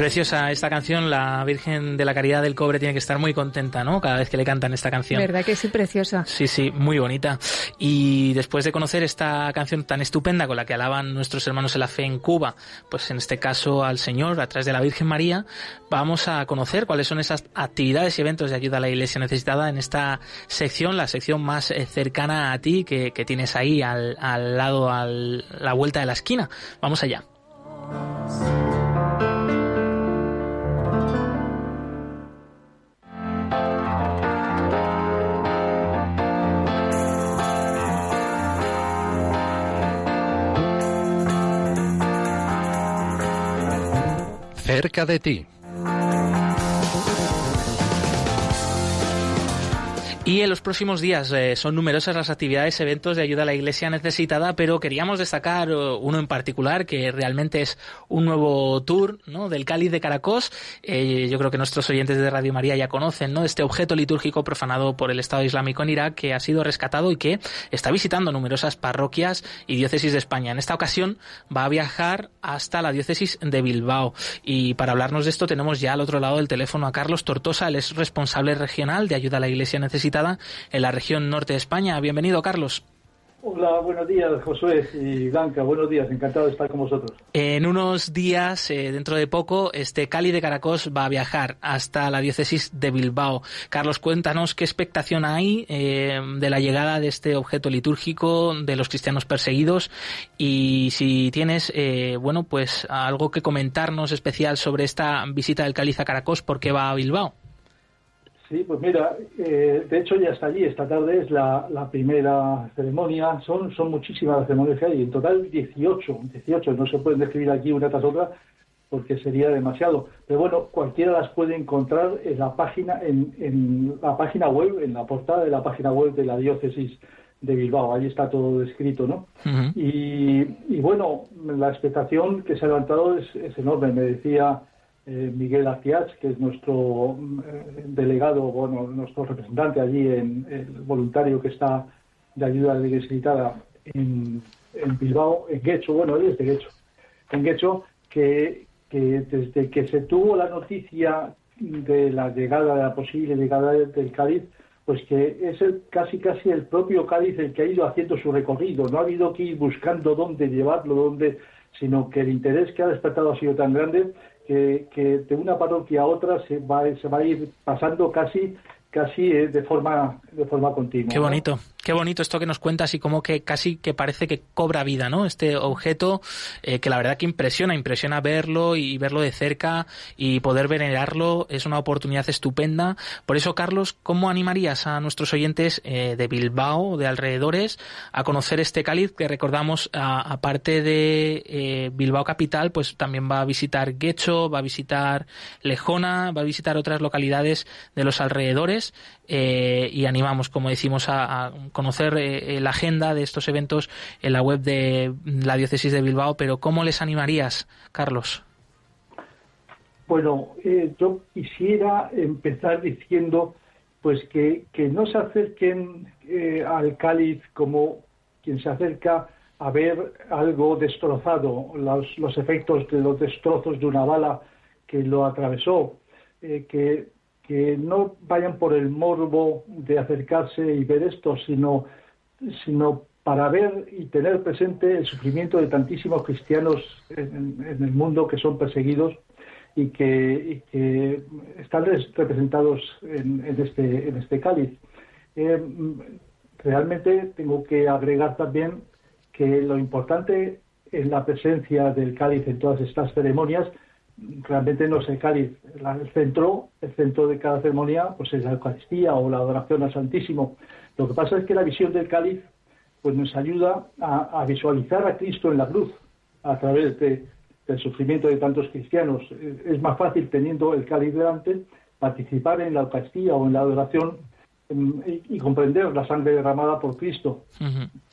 Preciosa esta canción, la Virgen de la Caridad del Cobre tiene que estar muy contenta, ¿no? Cada vez que le cantan esta canción. ¿Verdad que sí, preciosa? Sí, sí, muy bonita. Y después de conocer esta canción tan estupenda con la que alaban nuestros hermanos en la fe en Cuba, pues en este caso al Señor a través de la Virgen María, vamos a conocer cuáles son esas actividades y eventos de ayuda a la Iglesia necesitada en esta sección, la sección más eh, cercana a ti que, tienes ahí al, al lado, a la vuelta de la esquina. Vamos allá. Cerca de ti. Y en los próximos días eh, son numerosas las actividades, eventos de ayuda a la iglesia necesitada, pero queríamos destacar eh, uno en particular que realmente es un nuevo tour ¿no? del Cáliz de Caracos. Eh, yo creo que nuestros oyentes de Radio María ya conocen ¿no? este objeto litúrgico profanado por el Estado Islámico en Irak que ha sido rescatado y que está visitando numerosas parroquias y diócesis de España. En esta ocasión va a viajar hasta la diócesis de Bilbao. Y para hablarnos de esto tenemos ya al otro lado del teléfono a Carlos Tortosa, él es responsable regional de ayuda a la iglesia necesitada en la región norte de España. Bienvenido, Carlos. Hola, buenos días, Josué y Blanca. Buenos días, encantado de estar con vosotros. En unos días, eh, dentro de poco, este Cali de Caracos va a viajar hasta la diócesis de Bilbao. Carlos, cuéntanos qué expectación hay eh, de la llegada de este objeto litúrgico de los cristianos perseguidos y si tienes, eh, bueno, pues algo que comentarnos especial sobre esta visita del Cáliz a Caracos, ¿por qué va a Bilbao? Sí, pues mira, eh, de hecho ya está allí, esta tarde es la, primera ceremonia, son, son muchísimas las ceremonias que hay, en total 18, 18, no se pueden describir aquí una tras otra porque sería demasiado, pero bueno, cualquiera las puede encontrar en la página, en, en la página web, en la portada de la página web de la diócesis de Bilbao, ahí está todo descrito, ¿no? y, y, bueno, la expectación que se ha levantado es, es enorme, me decía eh, Miguel Aciach, que es nuestro eh, delegado, bueno, nuestro representante allí, en el voluntario que está de ayuda necesitada en, en Bilbao, en Guecho, bueno, él es de Guecho, en Guecho, que, que desde que se tuvo la noticia de la llegada, de la posible llegada del Cádiz, pues que es el, casi casi el propio Cádiz el que ha ido haciendo su recorrido, no ha habido que ir buscando dónde llevarlo, dónde, sino que el interés que ha despertado ha sido tan grande que, de una parroquia a otra se va, se va a ir pasando casi casi de forma de forma continua. Qué bonito. Qué bonito esto que nos cuentas y como que casi que parece que cobra vida, ¿no? Este objeto eh, que la verdad que impresiona, impresiona verlo y verlo de cerca y poder venerarlo es una oportunidad estupenda. Por eso, Carlos, ¿cómo animarías a nuestros oyentes eh, de Bilbao, de alrededores, a conocer este cáliz que recordamos, aparte de eh, Bilbao capital, pues también va a visitar Guecho, va a visitar Lejona, va a visitar otras localidades de los alrededores y animamos, como decimos, a conocer eh, eh, la agenda de estos eventos en la web de la diócesis de Bilbao, pero ¿cómo les animarías, Carlos? Bueno, eh, yo quisiera empezar diciendo pues que, que no se acerquen al cáliz como quien se acerca a ver algo destrozado, los, los efectos de los destrozos de una bala que lo atravesó, que que no vayan por el morbo de acercarse y ver esto, sino, sino para ver y tener presente el sufrimiento de tantísimos cristianos en, el mundo que son perseguidos y que, están representados en, este, en este cáliz. Eh, realmente tengo que agregar también que lo importante es la presencia del cáliz en todas estas ceremonias realmente no es el cáliz. El centro, el centro de cada ceremonia, pues es la Eucaristía o la adoración al Santísimo. Lo que pasa es que la visión del cáliz pues nos ayuda a, visualizar a Cristo en la cruz a través del sufrimiento de tantos cristianos. Es más fácil teniendo el cáliz delante participar en la Eucaristía o en la adoración em, y, comprender la sangre derramada por Cristo,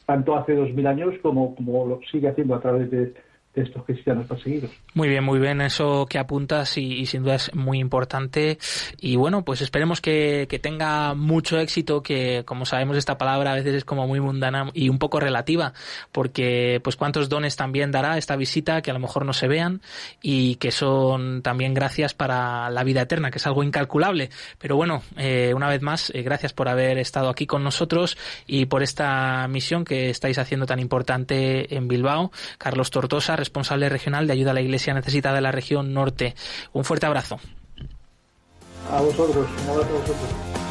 tanto hace dos mil años como, como lo sigue haciendo a través de, estos cristianos perseguidos. Muy bien, muy bien eso que apuntas y, sin duda es muy importante. Y bueno, pues esperemos que, tenga mucho éxito, que como sabemos esta palabra a veces es como muy mundana y un poco relativa, porque pues cuántos dones también dará esta visita que a lo mejor no se vean y que son también gracias para la vida eterna, que es algo incalculable. Pero bueno, eh, una vez más, eh, gracias por haber estado aquí con nosotros y por esta misión que estáis haciendo tan importante en Bilbao. Carlos Tortosa, responsable regional de ayuda a la Iglesia necesitada de la región norte. Un fuerte abrazo. A vosotros, un abrazo a vosotros.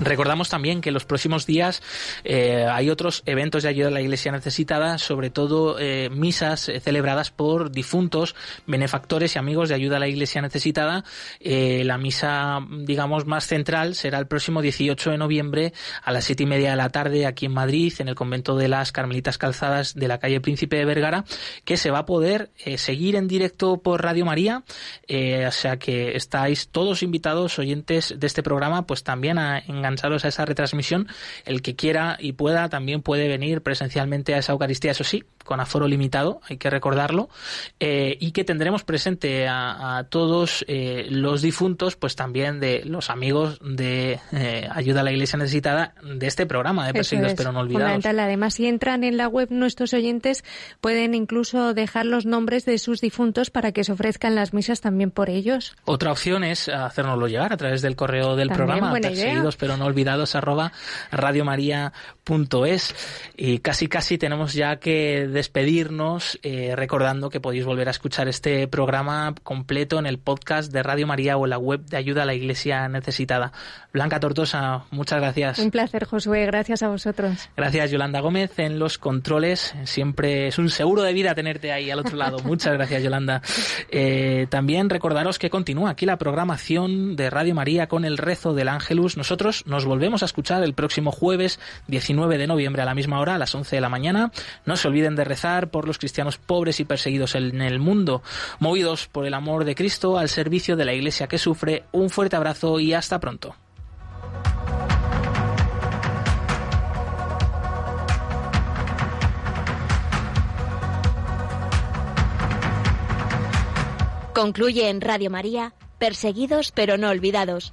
Recordamos también que en los próximos días eh, hay otros eventos de ayuda a la Iglesia necesitada, sobre todo eh, misas eh, celebradas por difuntos, benefactores y amigos de ayuda a la Iglesia necesitada. la misa, digamos, más central será el próximo 18 de noviembre a las siete y media de la tarde aquí en Madrid, en el convento de las Carmelitas Calzadas de la calle Príncipe de Vergara, que se va a poder seguir en directo por Radio María. o sea que estáis todos invitados, oyentes de este programa, pues también a engancharos a esa retransmisión. El que quiera y pueda también puede venir presencialmente a esa Eucaristía, eso sí, con aforo limitado, hay que recordarlo, eh, y que tendremos presente a, todos eh, los difuntos, pues también de los amigos de eh, Ayuda a la Iglesia Necesitada de este programa de Perseguidos pero no olvidados. Además, si entran en la web nuestros oyentes, pueden incluso dejar los nombres de sus difuntos para que se ofrezcan las misas también por ellos. Otra opción es hacérnoslo llegar a través del correo del programa, Perseguidos pero no olvidados arroba radiomaria.es y casi casi tenemos ya que despedirnos eh, recordando que podéis volver a escuchar este programa completo en el podcast de Radio María o en la web de Ayuda a la Iglesia Necesitada. Blanca Tortosa, muchas gracias. Un placer, Josué. Gracias a vosotros. Gracias, Yolanda Gómez, en los controles. Siempre es un seguro de vida tenerte ahí al otro lado. Muchas *laughs* gracias, Yolanda. Eh, también recordaros que continúa aquí la programación de Radio María con el rezo del Ángelus. Nos volvemos a escuchar el próximo jueves 19 de noviembre a la misma hora, a las 11 de la mañana. No se olviden de rezar por los cristianos pobres y perseguidos en el mundo, movidos por el amor de Cristo al servicio de la Iglesia que sufre. Un fuerte abrazo y hasta pronto. Concluye en Radio María, Perseguidos pero no olvidados